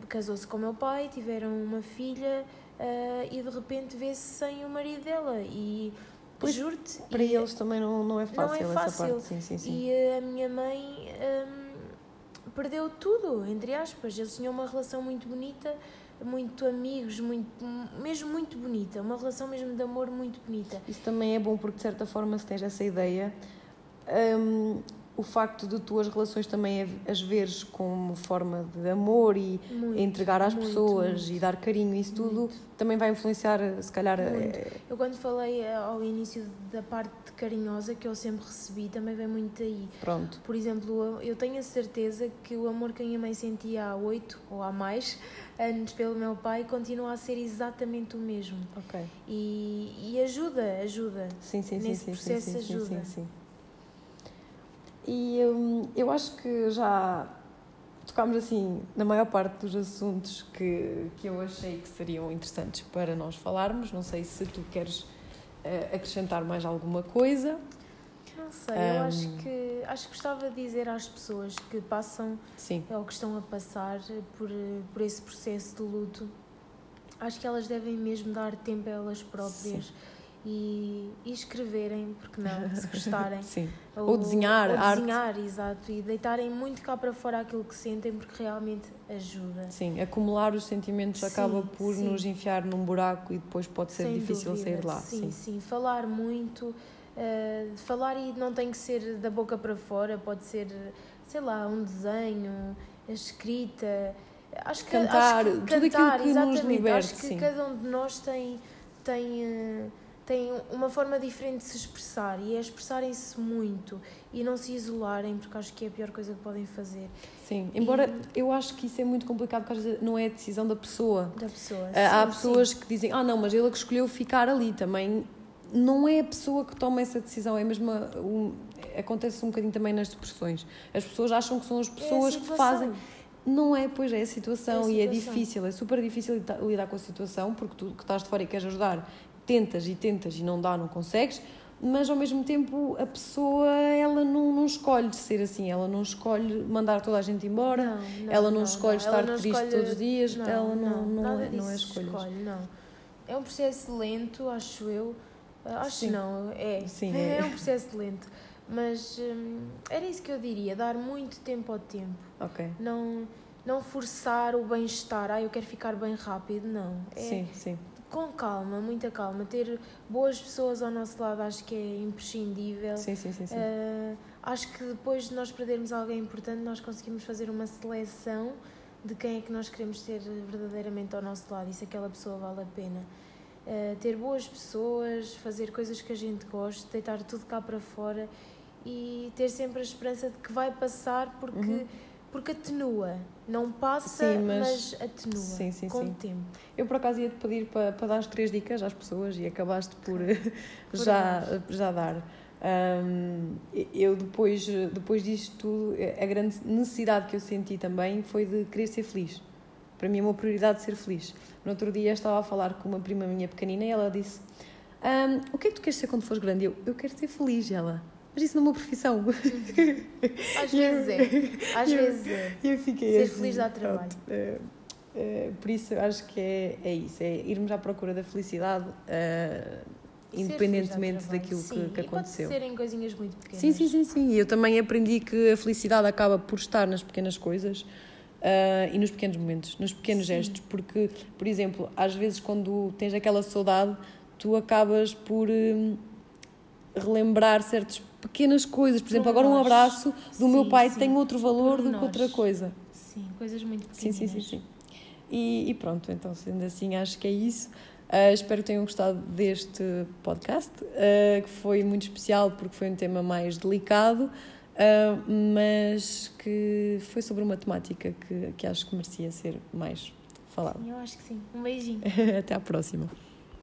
casou-se com o meu pai, tiveram uma filha eh, e de repente vê-se sem o marido dela. E
Pois,
juro-te.
Para
e-
eles também não, não é fácil, essa
fácil.
parte. Sim, sim, sim.
E a minha mãe hum, perdeu tudo, entre aspas. Eles tinham uma relação muito bonita, muito amigos, muito, mesmo muito bonita. Uma relação mesmo de amor muito bonita.
Isso também é bom porque, de certa forma, se tens essa ideia, hum, o facto de tuas relações também as veres como forma de amor e
Muito,
entregar às
muito,
pessoas
muito.
e dar carinho, isso tudo também vai influenciar, se calhar. Eh,
Eu quando falei eh, ao início da parte carinhosa que eu sempre recebi, também vem muito daí.
Pronto.
Por exemplo, eu tenho a certeza que o amor que a minha mãe sentia há oito ou há mais anos pelo meu pai continua a ser exatamente o mesmo.
Ok.
E, e ajuda, ajuda.
Sim, sim, sim,
Nesse
sim, sim,
processo
sim, sim,
ajuda.
sim, sim. E hum, eu acho que já tocámos assim na maior parte dos assuntos que, que eu achei que seriam interessantes para nós falarmos. Não sei se tu queres eh, acrescentar mais alguma coisa.
Não sei, eu
Ahm.
acho que acho que gostava de dizer às pessoas que passam
Sim,
ou que estão a passar por, por esse processo de luto, acho que elas devem mesmo dar tempo a elas próprias e, e escreverem, porque não, se gostarem.
Sim. Ou, ou desenhar,
ou
arte.
desenhar, exato, e deitarem muito cá para fora aquilo que sentem, porque realmente ajuda.
Sim, acumular os sentimentos
Sim,
acaba por
sim.
nos enfiar num buraco e depois pode ser
Sem
difícil
dúvida.
sair de lá.
Sim, sim, falar muito. uh, falar e não tem que ser da boca para fora, pode ser, sei lá, um desenho, a escrita. Acho que,
Cantar,
acho que
tudo aquilo
cantar,
que nos liberte,
Acho que
sim.
cada um de nós tem, tem, uh, tem uma forma diferente de se expressar e é expressarem-se muito e não se isolarem, porque acho que é a pior coisa que podem fazer
Sim, embora eu acho que isso é muito complicado porque às vezes não é a decisão da pessoa.
da pessoa.
Ah, Há
Sim,
pessoas que dizem, ah não, mas ele é que escolheu ficar ali também. Não é a pessoa que toma essa decisão, é mesmo a- um, acontece um bocadinho também nas depressões. As pessoas acham que são as
sim.
pessoas
é a
que
situação.
fazem. Não é, pois é a situação,
É a
e é
situação.
difícil, é super difícil lida- lidar com a situação porque tu que estás de fora e queres ajudar, tentas e tentas e não dá, não consegues, mas ao mesmo tempo a pessoa ela não, não escolhe ser assim, ela não escolhe mandar toda a gente embora,
Não,
ela não escolhe
Ela
estar
não
triste
escolhe-
todos os dias, ela não, não, é, não é
disso
escolhas.
escolhe, não. É um processo lento, acho eu. Acho
Sim.
não, é.
Sim,
é.
é.
um processo lento. Mas hum, era isso que eu diria, dar muito tempo ao tempo.
Ok.
Não, não forçar o bem-estar, ah, eu quero ficar bem rápido, não. É
Sim, sim.
Com calma, muita calma. Ter boas pessoas ao nosso lado acho que é imprescindível.
Sim, sim, sim, sim.
Uh, acho que depois de nós perdermos alguém importante, nós conseguimos fazer uma seleção de quem é que nós queremos ter verdadeiramente ao nosso lado e se aquela pessoa vale a pena. Uh, ter boas pessoas, fazer coisas que a gente goste, deitar tudo cá para fora e ter sempre a esperança de que vai passar porque,
Uhum.
Porque atenua. Não passa,
Sim,
mas,
mas-
atenua
Sim, sim,
com o tempo.
Eu por acaso ia-te pedir para, para dar as três dicas às pessoas e acabaste por,
Por
já, já dar. Ahm, eu depois, depois disto tudo, a grande necessidade que eu senti também foi de querer ser feliz. Para mim é uma prioridade ser feliz. No outro dia estava a falar com uma prima minha pequenina e ela disse "Ahm, o que é que tu queres ser quando fores grande? Eu, eu quero ser feliz. E ela, mas isso não é uma profissão.
Às vezes é, às
Eu-
vezes é.
Eu fiquei
Ser
assim,
feliz dá trabalho.
é, é, por isso eu acho que é, é isso, é irmos à procura da felicidade,
Ser
independentemente daquilo
Sim,
que, que aconteceu.
Pode serem coisinhas muito pequenas.
Sim, sim, sim, sim. E eu também aprendi que a felicidade acaba por estar nas pequenas coisas ah, e nos pequenos momentos, nos pequenos
Sim.
gestos. Porque, por exemplo, às vezes quando tens aquela saudade, tu acabas por hum, relembrar certas pequenas coisas. Por exemplo, agora um
Pormenores.
abraço do meu
Sim,
pai
sim.
tem outro valor do que
Pormenores.
outra coisa.
Sim, coisas muito
Sim,
pequenas.
sim, sim, sim. E, e pronto, então sendo assim, acho que é isso. Ah, espero que tenham gostado deste podcast, ah, que foi muito especial porque foi um tema mais delicado, ah, mas que foi sobre uma temática que, que acho que merecia ser mais falada.
Eu acho que sim. Um beijinho.
Até à próxima.